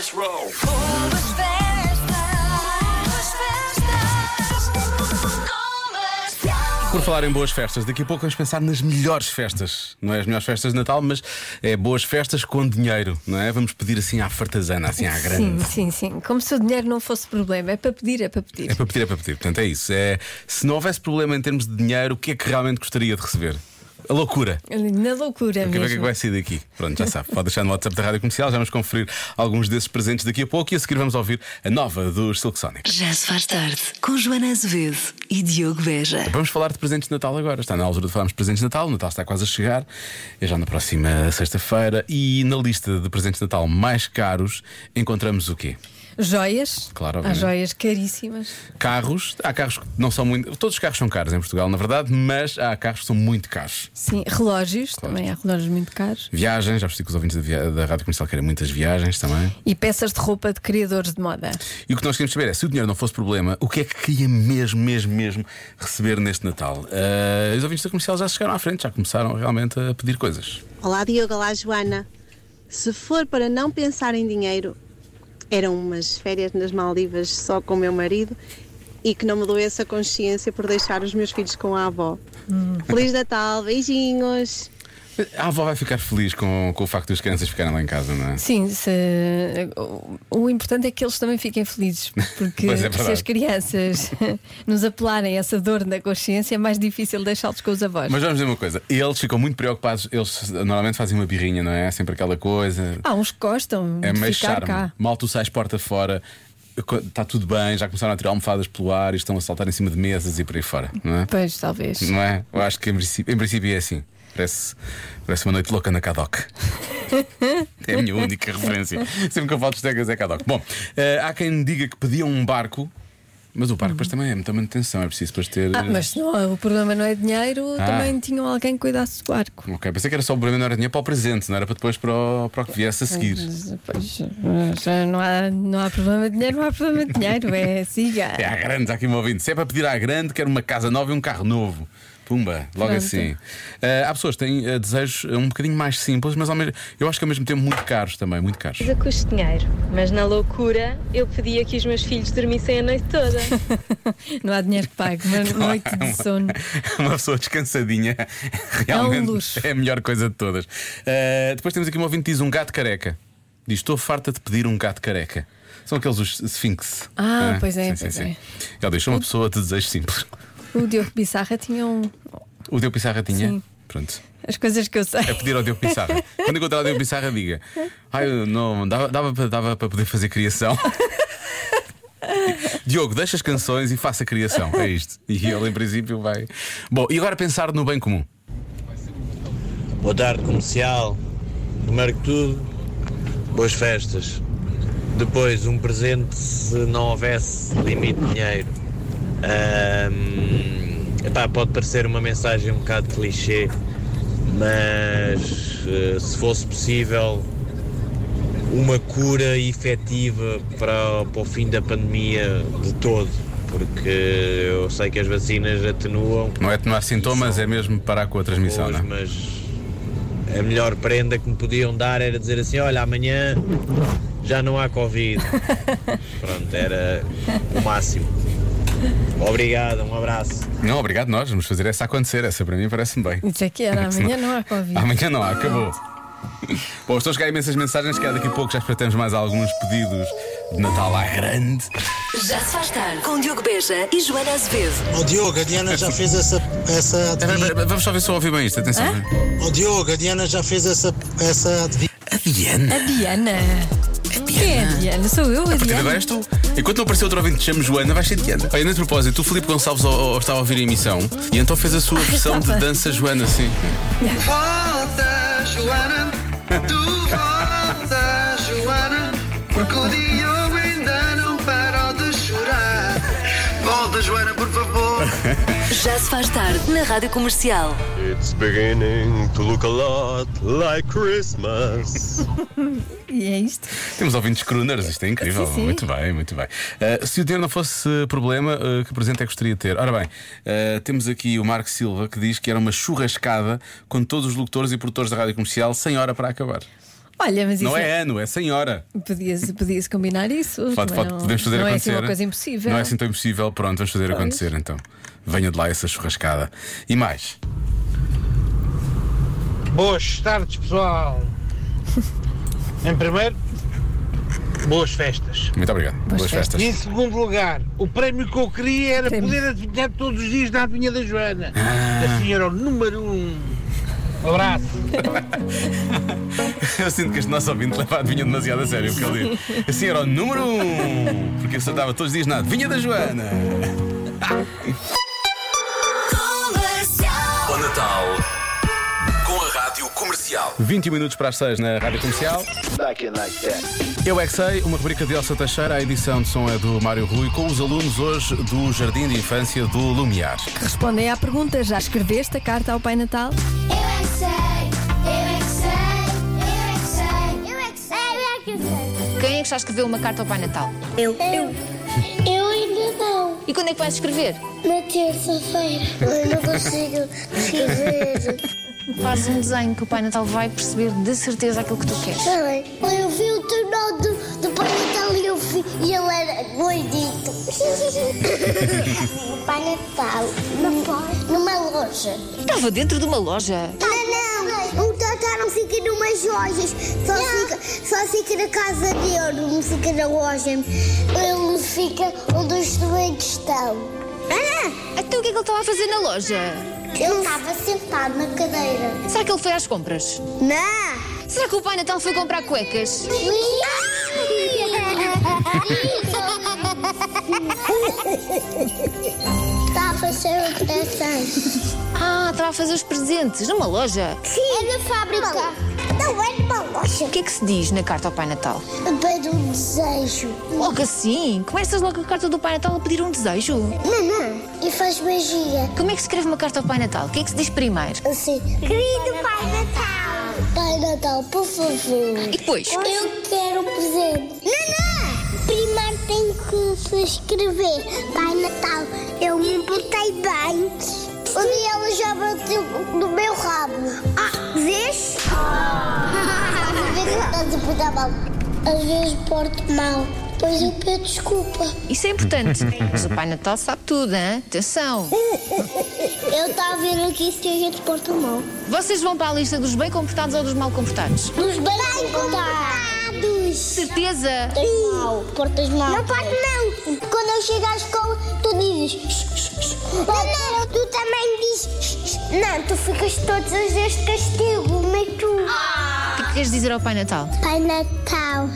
let's roll. Por falar em boas festas, daqui a pouco vamos pensar nas melhores festas. Não é as melhores festas de Natal, mas é boas festas com dinheiro, não é? Vamos pedir assim à fartazana, assim à Sim, grande. sim, sim. Como se o dinheiro não fosse problema. É para pedir, é para pedir. É para pedir, é para pedir. Portanto, é isso. É, se não houvesse problema em termos de dinheiro, o que é que realmente gostaria de receber? A loucura. Na loucura Quer ver o que é que mesmo. vai sair daqui? Pronto, já sabe. Pode deixar no WhatsApp da Rádio Comercial, já vamos conferir alguns desses presentes daqui a pouco e a seguir vamos ouvir a nova dos Silk Sonic. Já se faz tarde com Joana Azevedo e Diogo Beja. Vamos falar de presentes de Natal agora. Está na altura de falarmos de presentes de Natal. O Natal está quase a chegar. É já na próxima sexta-feira. E na lista de presentes de Natal mais caros encontramos o quê? Joias. Claro, Há joias caríssimas. Carros. Há carros que não são muito. Todos os carros são caros em Portugal, na verdade, mas há carros que são muito caros. Sim, relógios. Também há relógios muito caros. Viagens, já percebi que os ouvintes da, via- da Rádio Comercial querem muitas viagens também. E peças de roupa de criadores de moda. E o que nós queremos saber é, se o dinheiro não fosse problema, o que é que queria mesmo, mesmo, mesmo receber neste Natal? Ah, os ouvintes da comercial já chegaram à frente, já começaram realmente a pedir coisas. Olá Diogo, olá Joana. Se for para não pensar em dinheiro, eram umas férias nas Maldivas só com o meu marido e que não me doesse a consciência por deixar os meus filhos com a avó. Feliz Natal, beijinhos! A avó vai ficar feliz com, com o facto de as crianças ficarem lá em casa, não é? Sim, se- o, importante é que eles também fiquem felizes. Porque é se as crianças nos apelarem essa dor na consciência, é mais difícil deixá-los com os avós. Mas vamos dizer uma coisa, eles ficam muito preocupados, eles normalmente fazem uma birrinha, não é? Sempre aquela coisa. Há uns que gostam É de meio charme. cá. Mal tu sais porta fora, está tudo bem, já começaram a tirar almofadas pelo ar e estão a saltar em cima de mesas e por aí fora, não é? Pois, talvez. Não é? Eu acho que em princípio, em princípio é assim. Parece, parece uma noite louca na Cadoc. é a minha única referência. Sempre que eu falo de Stegas é Cadoc. Bom, eh, há quem diga que pediam um barco, mas o barco depois também é muita manutenção, é preciso depois ter. Ah, mas se não, o problema não é dinheiro, Ah. também tinham alguém que cuidasse do barco. Ok, pensei que era só o problema, não era dinheiro para o presente, não era para depois para o, para o que viesse a seguir. Pois, não há, não há problema de dinheiro, não há problema de dinheiro, é siga. É à grande, há aqui um ouvinte. Se é para pedir à grande, quero uma casa nova e um carro novo. Pumba, logo Pronto. assim. Eh, há pessoas que têm eh, desejos um bocadinho mais simples, mas ao mesmo, eu acho que ao mesmo tempo muito caros também, muito caros. Coisa custa dinheiro, mas na loucura eu pedia que os meus filhos dormissem a noite toda. Não há dinheiro que pague, uma noite de sono. Uma pessoa descansadinha realmente luxo. é a melhor coisa de todas. Eh, depois temos aqui um ouvinte que diz um gato careca. Diz: Estou farta de pedir um gato careca. São aqueles os Sphinx. Ah, Eh, pois é, sim, sim, pois sim. é. Ele deixou uma pessoa de desejos simples. O Diogo Pissarra tinha um, O Deu Pissarra tinha? Sim. Pronto. as coisas que eu sei. a pedir ao Diogo Pissarra. Quando encontrar o Diogo Pissarra, diga: Ai, eu não, dava, dava, para- dava para poder fazer criação. Diogo, deixa as canções e faça criação. É isto. E ele, em princípio, vai. Bom, e agora pensar no bem comum. Boa tarde, comercial. Primeiro que tudo, boas festas. Depois, um presente se não houvesse limite de dinheiro. Epá, pode parecer uma mensagem um bocado clichê, mas eh, se fosse possível uma cura efetiva para, para o fim da pandemia de todo, porque eu sei que as vacinas atenuam Não é atenuar sintomas, é mesmo parar com a transmissão, Pois, não é? mas a melhor prenda que me podiam dar era dizer assim: olha, amanhã já não há Covid. Pronto, era o máximo. Obrigado, um abraço. Não, obrigado, nós vamos fazer essa acontecer. Essa para mim parece-me bem. Isso aqui era amanhã, não há Covid. Amanhã não há, acabou. Bom, estão a chegar imensas mensagens que há daqui a pouco já espreitamos mais alguns pedidos de Natal à grande. Já se faz tarde com Diogo Beja e Joana Azevedo. Ó Diogo, a Diana já fez essa, essa adivinha. Vamos só ver se eu ouvi bem isto, atenção. Ó Diogo, a Diana já fez essa, essa adivinha. A Diana. A Diana. Quem é Diana? Sou eu, a A Diana. agora és tu. Enquanto não apareceu outro ouvinte que chama Joana, vais ser Diana. Olha, nesse propósito, o Filipe Gonçalves ó, ó, estava a ouvir a emissão e então fez a sua versão de dança Joana, sim. Volta, Joana, tu volta, Já se faz tarde na Rádio Comercial. It's beginning to look a lot like Christmas. E é isto. Temos ouvintes crooners, isto é incrível. Sim, sim. Muito bem, muito bem. Uh, se o dinheiro não fosse problema, uh, que presente é que gostaria de ter? Ora bem, uh, temos aqui o Marco Silva que diz que era uma churrascada com todos os locutores e produtores da rádio comercial sem hora para acabar. Olha, mas isso Não é ano, é senhora. Podia-se podia combinar isso. Pode- não, podemos fazer não é acontecer. assim uma coisa impossível. Não é assim tão impossível. Pronto, vamos fazer Pois. acontecer então. Venha de lá essa churrascada. E mais? Boas tardes, pessoal. Em primeiro, boas festas. Muito obrigado. Boas, festas. E em segundo lugar, o prémio que eu queria era poder adivinhar todos os dias na adivinha da Joana. Assim era o número um. Um abraço. Eu sinto que este nosso ouvinte leva a adivinha demasiado a sério. Porque ele diz assim era o número um. Porque eu acertava todos os dias na adivinha da Joana. Comercial. O Natal com a Rádio Comercial. 20 minutos para as 6 na Rádio Comercial. Eu é que sei, uma rubrica de Elsa Teixeira, a edição de som é do Mário Rui, com os alunos hoje do Jardim de Infância do Lumiar. Respondem à pergunta: já escreveste a carta ao Pai Natal? Que já escreveu uma carta ao Pai Natal? Eu. Eu. Eu ainda não. E quando é que vais escrever? Na terça-feira. Eu não consigo escrever. Faz um desenho que o Pai Natal vai perceber de certeza aquilo que tu queres. Está bem. Eu vi o tornado do, do Pai Natal e eu vi e ele era gordito. o Pai Natal numa, numa loja. Estava dentro de uma loja. O Tatá não fica numas lojas, só, fica, só fica na casa dele, não fica na loja. Ele fica onde os doentes estão. Ah, Então o que é que ele estava a fazer na loja? ele estava sentado na cadeira. Será que ele foi às compras? Não! Será que o Pai Natal foi comprar cuecas? Está a fazer o presente. Ah, estava a fazer os presentes numa loja. Sim. É na fábrica. Não é numa loja. O que é que se diz na carta ao Pai Natal? Pede um desejo. Logo assim? Começas logo a carta do Pai Natal a pedir um desejo? Não, não. E faz magia. Como é que se escreve uma carta ao Pai Natal? O que é que se diz primeiro? Assim. Querido Pai Natal. Pai Natal, por favor. E depois? Eu quero um presente. Não, não. Tem que se escrever. Pai Natal, eu me botei bem. Dia ela já bateu no meu rabo. Ah, vês? Às vezes estás a portar mal. Às vezes porto mal. Pois eu peço desculpa. Isso é importante. Mas o Pai Natal sabe tudo, hein? Atenção. Eu estava vendo aqui se a gente porta mal. Vocês vão para a lista dos bem comportados ou dos mal comportados? Dos bem comportados. Certeza. Portas mal. Portas mal. Não pode não. Quando eu chego à escola, tu dizes. Não, não, tu também dizes. Não, tu ficas todos os dias de castigo, mas tu. O que é que queres dizer ao Pai Natal? Pai Natal,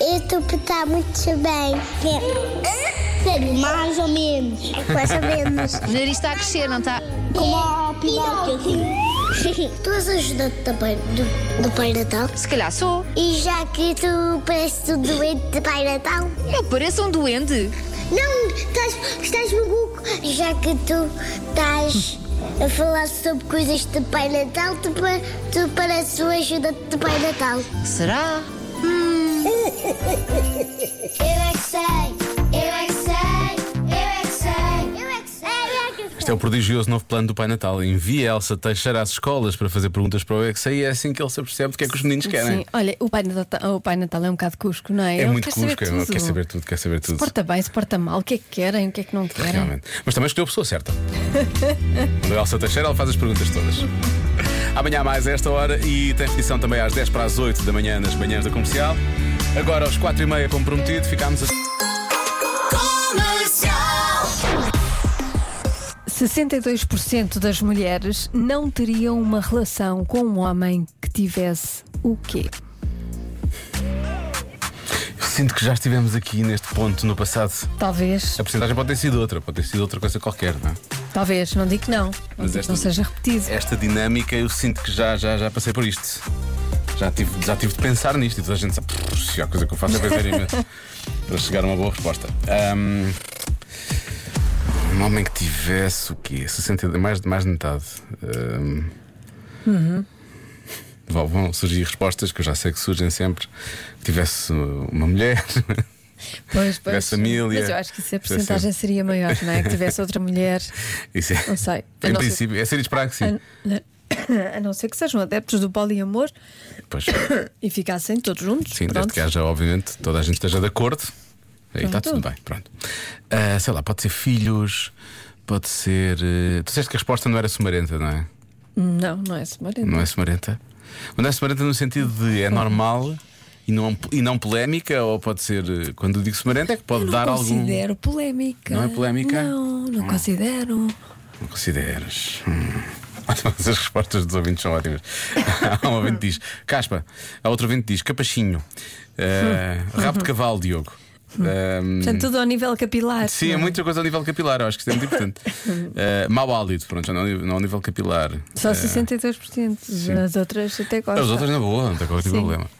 eu estou a portar muito bem. Sério, mais ou menos. Mais ou menos. O nariz está a crescer, não está? Como a Pinóquio, assim. Tu és ajudante também do, do Pai Natal? Se calhar sou. E já que tu pareces um doente de Pai Natal? Eu pareço um doente. Não, estás, estás maluco. Já que tu estás a falar sobre coisas de Pai Natal, tu, tu pareces um ajudante de Pai Natal. Será? Eu é que sei, é é o prodigioso novo plano do Pai Natal. Envia Elsa Teixeira às escolas para fazer perguntas para o EXA e é assim que ele se apercebe do que é que os meninos querem. Sim, olha, o Pai, Natal, o Pai Natal é um bocado cusco, não é? É Ele muito quer saber cusco, ele tudo. quer saber tudo, quer saber tudo. Se porta bem, se porta mal, o que é que querem, o que é que não querem. Realmente. Mas também escolheu a pessoa certa. Quando a Elsa Teixeira, ela faz as perguntas todas. Amanhã mais a esta hora e tem repetição também às 10 para as 8 da manhã nas manhãs da comercial. Agora aos 4 e meia, como prometido, ficámos a. 62% das mulheres não teriam uma relação com um homem que tivesse o quê? Eu sinto que já estivemos aqui neste ponto no passado. Talvez, A porcentagem pode ter sido outra, pode ter sido outra coisa qualquer, não é? talvez, não digo que não. Mas esta- não seja repetido. Esta dinâmica eu sinto que já, já, já passei por isto. Já tive, já tive de pensar nisto e toda a gente sabe. "Pff, Se a coisa que eu faço é imenso para chegar a uma boa resposta. Ahm, um homem que tivesse o quê? 60, mais, mais de metade. Ahm, Uhum. vão, surgir respostas que eu já sei que surgem sempre. Que tivesse uma mulher. Pois, pois. Tivesse família. Mas eu acho que isso a porcentagem seria maior, não é? Que tivesse outra mulher. Isso é- Não sei. A Em nossa- princípio, é ser esperar que sim. A, A não ser que sejam adeptos do poliamor Pois, e ficassem todos juntos. sim, desde pronto. que haja, obviamente, toda a gente esteja de acordo. Aí está tudo bem, pronto. Ah, sei lá, pode ser filhos, pode ser. eh, Tu disseste que a resposta não era sumarenta, não é? Não, não é semarento. Não é sumarenta? Não é sumarenta no sentido de é normal e não, e não polémica, ou pode ser. eh, Quando eu digo sumarenta é que pode dar não algum. considero polémica. Não é polémica? Não, não considero. Não consideras? Hum. As respostas dos ouvintes são ótimas. Há um ouvinte diz caspa, a outro ouvinte diz capachinho, Eh, rabo de cavalo, Diogo. Ehm, Portanto, tudo ao nível capilar. Sim, é não muita coisa ao nível capilar, eu acho que isso é muito importante. Eh, mau hálito, pronto, já não, não ao nível capilar. Só Eh, 62%. As outras até gostam. As outras na boa, não tem qualquer tipo Sim. problema.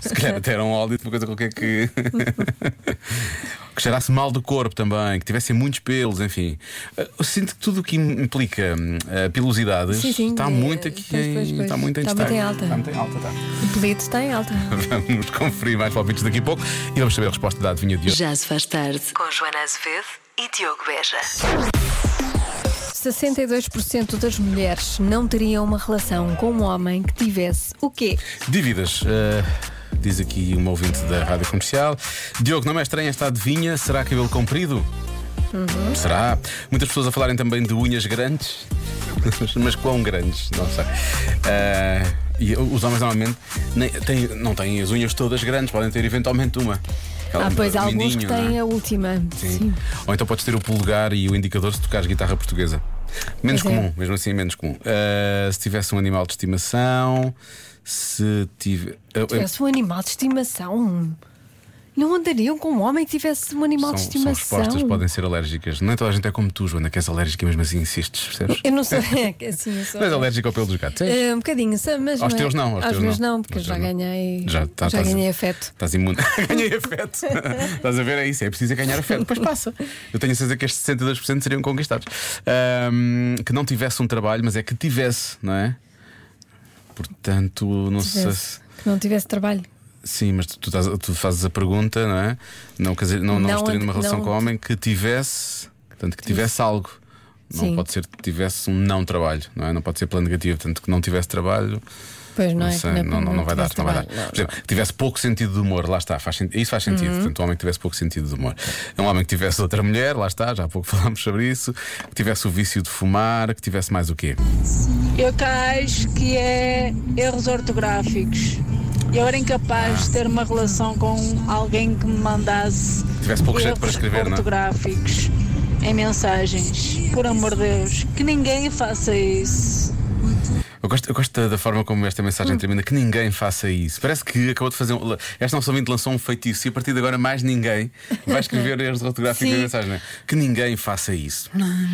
Se calhar até era um de uma coisa qualquer que. que cheirasse mal do corpo também, que tivessem muitos pelos, enfim. Eh, Eu sinto que tudo o que implica hum, a pilosidade Sim, sim, está é, muito aqui pois, pois, em. pois. Está muito em Está muito em alta. Está muito em alta, está. O pelito está em alta. Vamos conferir mais palpites daqui a pouco e vamos saber a resposta da adivinha de hoje. Já se faz tarde. Com Joana Azevedo e Diogo Beja. 62% das mulheres não teriam uma relação com um homem que tivesse o quê? Dívidas. eh, diz aqui uma ouvinte da rádio comercial. Diogo, não é estranha esta adivinha? Será cabelo comprido? Uhum. Será? Muitas pessoas a falarem também de unhas grandes. Mas quão grandes? Não sei. Eh, e os homens normalmente nem- têm- não têm as unhas todas grandes, podem ter eventualmente uma. Aquela Ah, pois um há alguns que não é? têm a última. Sim. Ou então podes ter o polegar e o indicador se tocares guitarra portuguesa. Menos Pois é. comum, mesmo assim, menos comum. Uh, se tivesse um animal de estimação, se tiver. uh, Tivesse um animal de estimação. Não andariam com um homem que tivesse um animal são, de são estimação. respostas que podem ser alérgicas. Nem toda a gente é como tu, Joana, que és alérgica mesmo assim insistes, percebes? Eu não sei, é assim eu sou. És alérgica ao pelo dos gatos. É, um bocadinho, mas Aos é- teus não, aos teus meus não. não, porque eu Aos já não. ganhei. Já, tá- já ganhei afeto. Estás imune. Ganhei afeto. Estás a ver? É isso, é preciso ganhar afeto. Depois passa. Eu tenho a certeza que estes 62% seriam conquistados. Ahm, que não tivesse um trabalho, mas é que tivesse, não é? Portanto, não sei Tivesse, se. que não tivesse trabalho. Sim, mas tu, estás- tu fazes a pergunta, não é? Não, quer dizer, não, não, Não, estaria numa relação não. com homem que tivesse. Portanto, que tivesse algo. Não Sim. pode ser que tivesse um não trabalho, não é? Não pode ser pelo negativo. Portanto, que não tivesse trabalho. Pois não, Não, é? sei, que não, não, não vai dar, não vai dar. Não, Por exemplo, que tivesse pouco sentido de humor, lá está, faz, isso faz sentido. Uhum. Portanto, um homem que tivesse pouco sentido de humor. É um homem que tivesse outra mulher, lá está, já há pouco falámos sobre isso, que tivesse o vício de fumar, que tivesse mais o quê? Eu cá acho que é erros ortográficos. Eu era incapaz de ter uma relação com alguém que me mandasse Tivesse pouco jeito erros para escrever, não é? ortográficos em mensagens. Por amor de Deus, que ninguém faça isso. Eu gosto, eu gosto da, forma como esta Hum. mensagem termina, que ninguém faça isso. Parece que acabou de fazer um. Esta nossa ouvinte lançou um feitiço e a partir de agora mais ninguém vai escrever erros ortográficos na mensagem. não é? Que ninguém faça isso.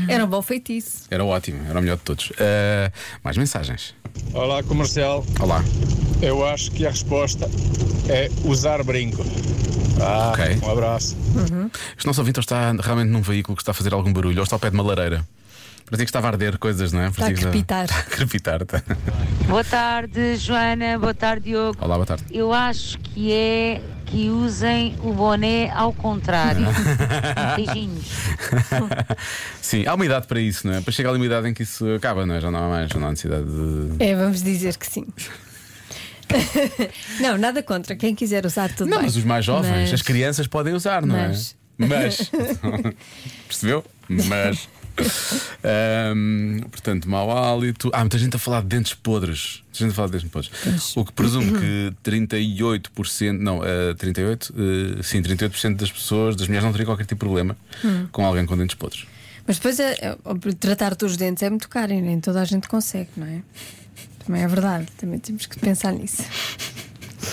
Era um bom feitiço. Era ótimo, era o melhor de todos. Ah, mais mensagens. Olá, comercial. Olá. Eu acho que a resposta é usar brinco. Ah, Ok. Um abraço. Este nosso ouvinte está realmente num veículo que está a fazer algum barulho, ou está ao pé de uma lareira. Parecia que estava a arder coisas, não é? Está a crepitar. Está a crepitar, tá. Boa tarde, Joana. Boa tarde, Diogo. Olá, boa tarde. Eu acho que é que usem o boné ao contrário. Beijinhos. Sim, há uma idade para isso, não é? Para chegar ali uma idade em que isso acaba, não é? Já não há mais, já não há necessidade de. É, vamos dizer que sim. não, nada contra. Quem quiser usar tudo Não, bem. mas os mais jovens, Mas- as crianças podem usar, não Mas- é? Mas. Percebeu? Mas. Ahm, portanto, mau hálito. Ah, muita gente a falar de dentes podres. Muita gente a falar de dentes podres. O que presume que 38%, não, eh, 38%, eh, sim, 38% das pessoas, das mulheres, não teriam qualquer tipo de problema Hum. com alguém com dentes podres. Mas depois é, é, tratar dos dentes é muito caro e nem toda a gente consegue, não é? Também é verdade, também temos que pensar nisso.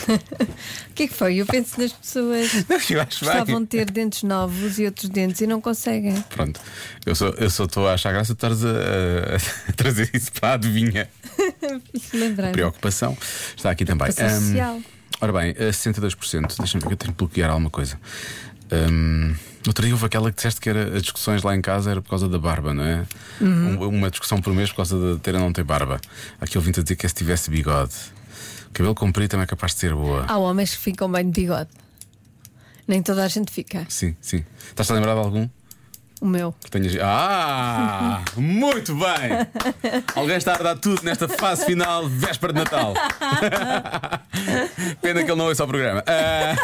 o que é que foi? Eu penso nas pessoas que eu acho bem. gostavam de ter dentes novos e outros dentes e não conseguem. Pronto, eu só eu só estou a achar graça de estares a, a- a trazer isso para a adivinha. Lembrando. Preocupação está aqui também. Preocupação Ahm, social. ora bem, a 62%. Deixa-me ver que eu tenho que bloquear alguma coisa. Um, outro dia houve aquela que disseste que era as discussões lá em casa era por causa da barba, não é? Uhum. Um- uma discussão por mês por causa de ter ou não ter barba. Aqui ouvindo a dizer que é se tivesse bigode. Cabelo comprido também é capaz de ser boa. Há homens que ficam bem de bigode. Nem toda a gente fica. Sim, sim. Estás a lembrar de algum? O meu. Que tenhas... Ah! Muito bem! Alguém está a dar tudo nesta fase final, véspera de Natal. Pena que ele não ouça o programa. Ah.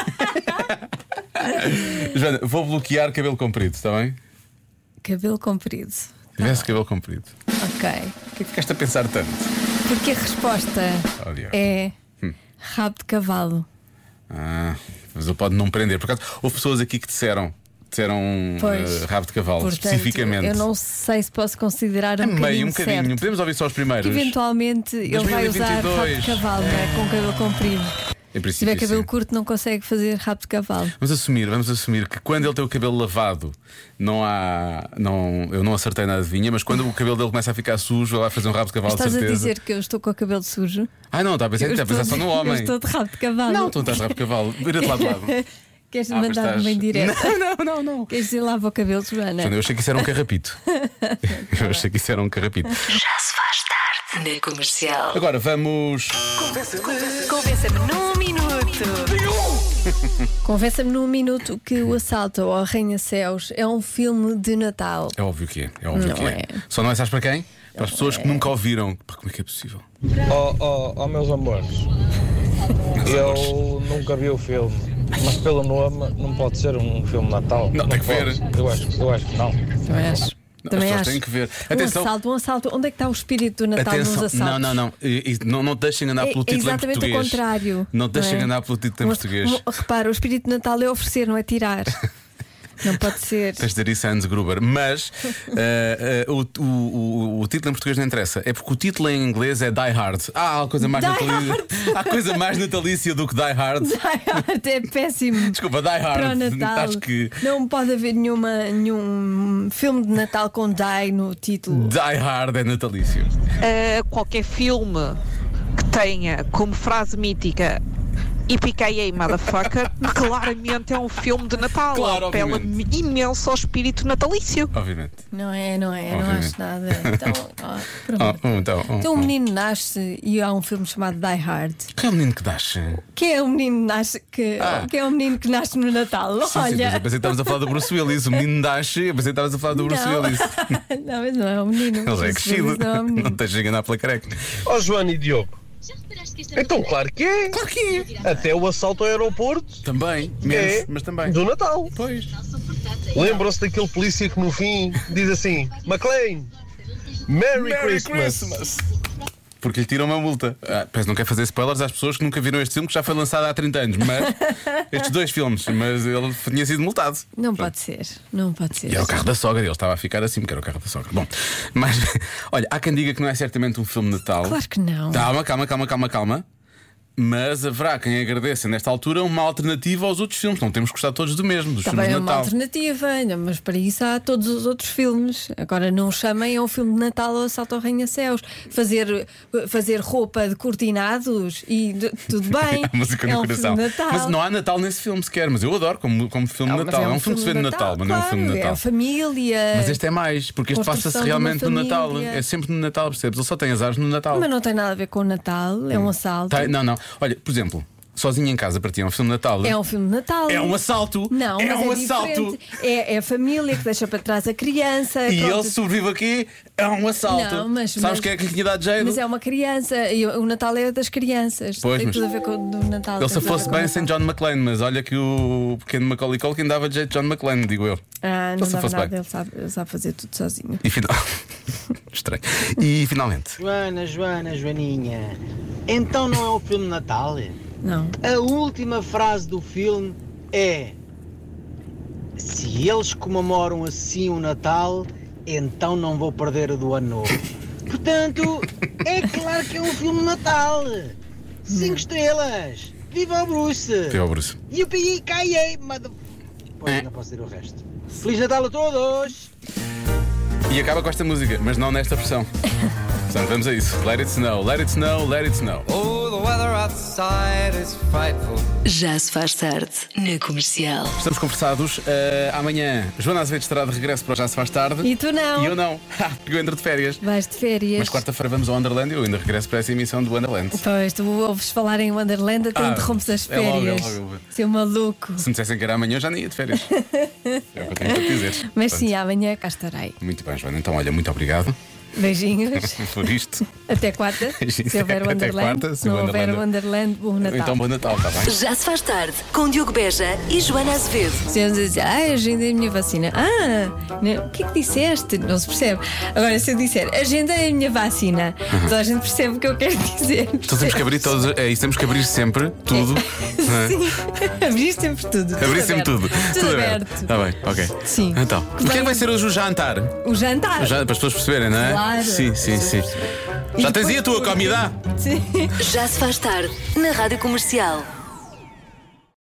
Joana, vou bloquear cabelo comprido, está bem? Cabelo comprido. Tivesse cabelo comprido. Ok. O que é que ficaste a pensar tanto? Porque a resposta Oh, é. Rabo de cavalo. Ah, mas ele pode não prender. Por acaso, houve pessoas aqui que disseram, disseram Pois. eh, rabo de cavalo, Portanto, especificamente. Eu não sei se posso considerar um É meio, bocadinho um bocadinho. certo. Podemos ouvir só os primeiros. eventualmente ele vai usar rabo 2022. de cavalo, não é? Com cabelo comprido. Se tiver cabelo sim. curto, não consegue fazer rabo de cavalo. Vamos assumir, vamos assumir que quando ele tem o cabelo lavado, não há. Não, eu não acertei na adivinha, mas quando o cabelo dele começa a ficar sujo, ele vai fazer um rabo de cavalo de Estás a certeza. dizer que eu estou com o cabelo sujo? Ah, não, está a pensar, Eu está a pensar só no eu homem. estou de rabo de cavalo. Não, tu não estás de rabo de cavalo. Vira-te lá de lado. Queres Ah, mas mandar-me estás- bem direto? Não, não, não, não. Queres dizer lava o cabelo, Joana? Eu achei que isso era um carrapito. Eu achei que isso era um carrapito. Já se faz tarde na comercial. Agora vamos. Convença-me num minuto. Convença-me num minuto que o assalto ao Arranha-Céus é um filme de Natal. É óbvio que é. É óbvio Não que é. é. Só não é sabes para quem? Para as pessoas que nunca ouviram. Pá, como é que é possível? Oh, oh, oh, meus amores, eu nunca vi o filme, mas pelo nome não pode ser um filme de Natal. Não, tem que pode. ver. Eu acho, eu acho que não. Também acho. Não, Também as pessoas acho. têm que ver. Um Atenção. assalto, um assalto. Onde é que está o espírito do Natal nos Atenção, assaltos? não, não, não. E- e não, não te deixem enganar É- pelo é título em exatamente o português. contrário, Não te deixem não é? enganar pelo título em Um- português. um- repara, o espírito de Natal é oferecer, não é tirar. não pode ser. Tens de dizer isso a Hans Gruber. Mas eh, eh, o, o, o, título em português não interessa. É porque o título em inglês é Die Hard. Ah, há coisa mais natalícia. Há coisa mais natalícia do que Die Hard. Die Hard é péssimo. Desculpa, Die Hard. Para o Natal. Acho que Não pode haver nenhuma, nenhum filme de Natal com Die no título. Die Hard é natalício. Uh, qualquer filme que tenha como frase mítica IPKA Motherfucker, claramente é um filme de Natal. Claro, Apela obviamente. imenso ao espírito natalício. Obviamente. Não é, não é, não Obviamente. acho nada. Então, ó, pronto. Oh, oh, então, oh, Então um oh. menino nasce e há um filme chamado Die Hard. Que é o menino que nasce? Que é um menino nasce que, Ah. que é um menino que nasce no Natal. Sim, sim, mas Olha. eu pensei que estávamos a falar do Bruce Willis. O menino nasce. Eu pensei que estavas a falar do Bruce Não. Willis. não, mas não é um menino. Ele já é Bruce crescido. Não é um menino. Não te deixes enganar pela careca. Ó Joana e Diogo. Então, claro que é. Claro que é. Até o assalto ao aeroporto. Também, menos, é mas também. Do Natal. Pois. Lembram-se daquele polícia que no fim diz assim: McLean, Merry, Merry Christmas. Christmas. Porque lhe tiram uma multa. Ah, pois não quer fazer spoilers às pessoas que nunca viram este filme, que já foi lançado há 30 anos. Mas estes dois filmes, mas ele tinha sido multado. Não pode ser. Não pode ser. E era o carro da sogra, ele estava a ficar assim, porque era o carro da sogra. Bom, mas olha, há quem diga que não é certamente um filme de Natal. Claro que não. Calma, calma, calma, calma, calma. Mas haverá quem agradeça nesta altura uma alternativa aos outros filmes. Não temos que gostar todos do mesmo, dos Também filmes é de uma Natal. alternativa, ainda, mas para isso há todos os outros filmes. Agora não chamem a um filme de Natal ou Assalto ao Arranha-Céus. Fazer, fazer roupa de cortinados e de- tudo bem. A música é no um coração. filme de Natal. Mas não há Natal nesse filme sequer, mas eu adoro como, como filme de Não, mas Natal. É um, filme que se vê no Natal, mas não é um filme de claro, Natal. É a família. Mas este é mais, porque este passa-se uma realmente no Natal. É sempre no Natal, percebes? Ele só tem azares no Natal. Mas não tem nada a ver com o Natal, é um assalto. Tá, não, não. Olha, por exemplo, Sozinho em Casa para ti é um filme de Natal. É um filme de Natal. É um assalto. Não, É mas um é assalto. É, é a família que deixa para trás a criança. E pronto. ele sobrevive aqui, é um assalto. Não, mas- Sabes mas- quem é que lhe tinha dado jeito? Mas é uma criança e o o Natal é das crianças. Pois, tem mas- tudo a ver com o Natal. Ele se fosse bem o sem. John McClane, mas olha que o pequeno Macaulay Culkin dava de jeito de John McClane, digo eu. Ah, não dá fosse nada, bem. ele sabe, ele sabe fazer tudo sozinho. E final... Estranho. E finalmente. Joana, Joana, Joaninha. Então não é um filme de Natal? Não. A última frase do filme é: Se eles comemoram assim o Natal, então não vou perder o do ano novo. Portanto, é claro que é um filme de Natal. Cinco estrelas. Viva o Bruce! Viva o Bruce. E o PI caiei. Pois, não posso dizer o resto. Feliz Natal a todos! E acaba com esta música, mas não nesta versão. Portanto, vamos a isso. Let it snow, let it snow, let it snow. Oh, Já se faz tarde na comercial. Estamos conversados. eh, amanhã, Joana Azevedo estará de regresso para o Já Se Faz Tarde. E tu não. E eu não. Porque eu entro de férias. Vais de férias. Mas quarta-feira vamos ao Wonderland e eu ainda regresso para essa emissão do Wonderland. Pois, tu ouves falar em Wonderland, até Ah, interrompes as é logo, é férias. logo. Seu maluco. Se me dissessem que era amanhã, eu já nem ia de férias. é o que eu tenho para te dizer. Mas Portanto, sim, amanhã cá estarei. Muito bem, Joana. Então, olha, muito obrigado Beijinhos. por isto. Até quarta. Se houver Até quarta, se não houver Wonderland- bom Natal. Então, bom Natal, está bem? Já se faz tarde com Diogo Beja e Joana Azevedo. Se eu dizer, ah, agendei a minha vacina. Ah, não, o que é que disseste? Não se percebe. Agora, se eu disser, agendei a minha vacina, toda a gente percebe o que eu quero dizer. Então temos que abrir todos. É isso, temos que abrir sempre tudo. é? Sim, abrir sempre tudo. Abrir sempre aberto. tudo. Tudo, aberto. Está bem, ok. Sim. Então, o que é que vai ser hoje o jantar? O jantar. Para as pessoas perceberem, não é? Claro. Sim, sim, sim. Já tens aí a tua comida? Sim. Já se faz tarde na Rádio Comercial.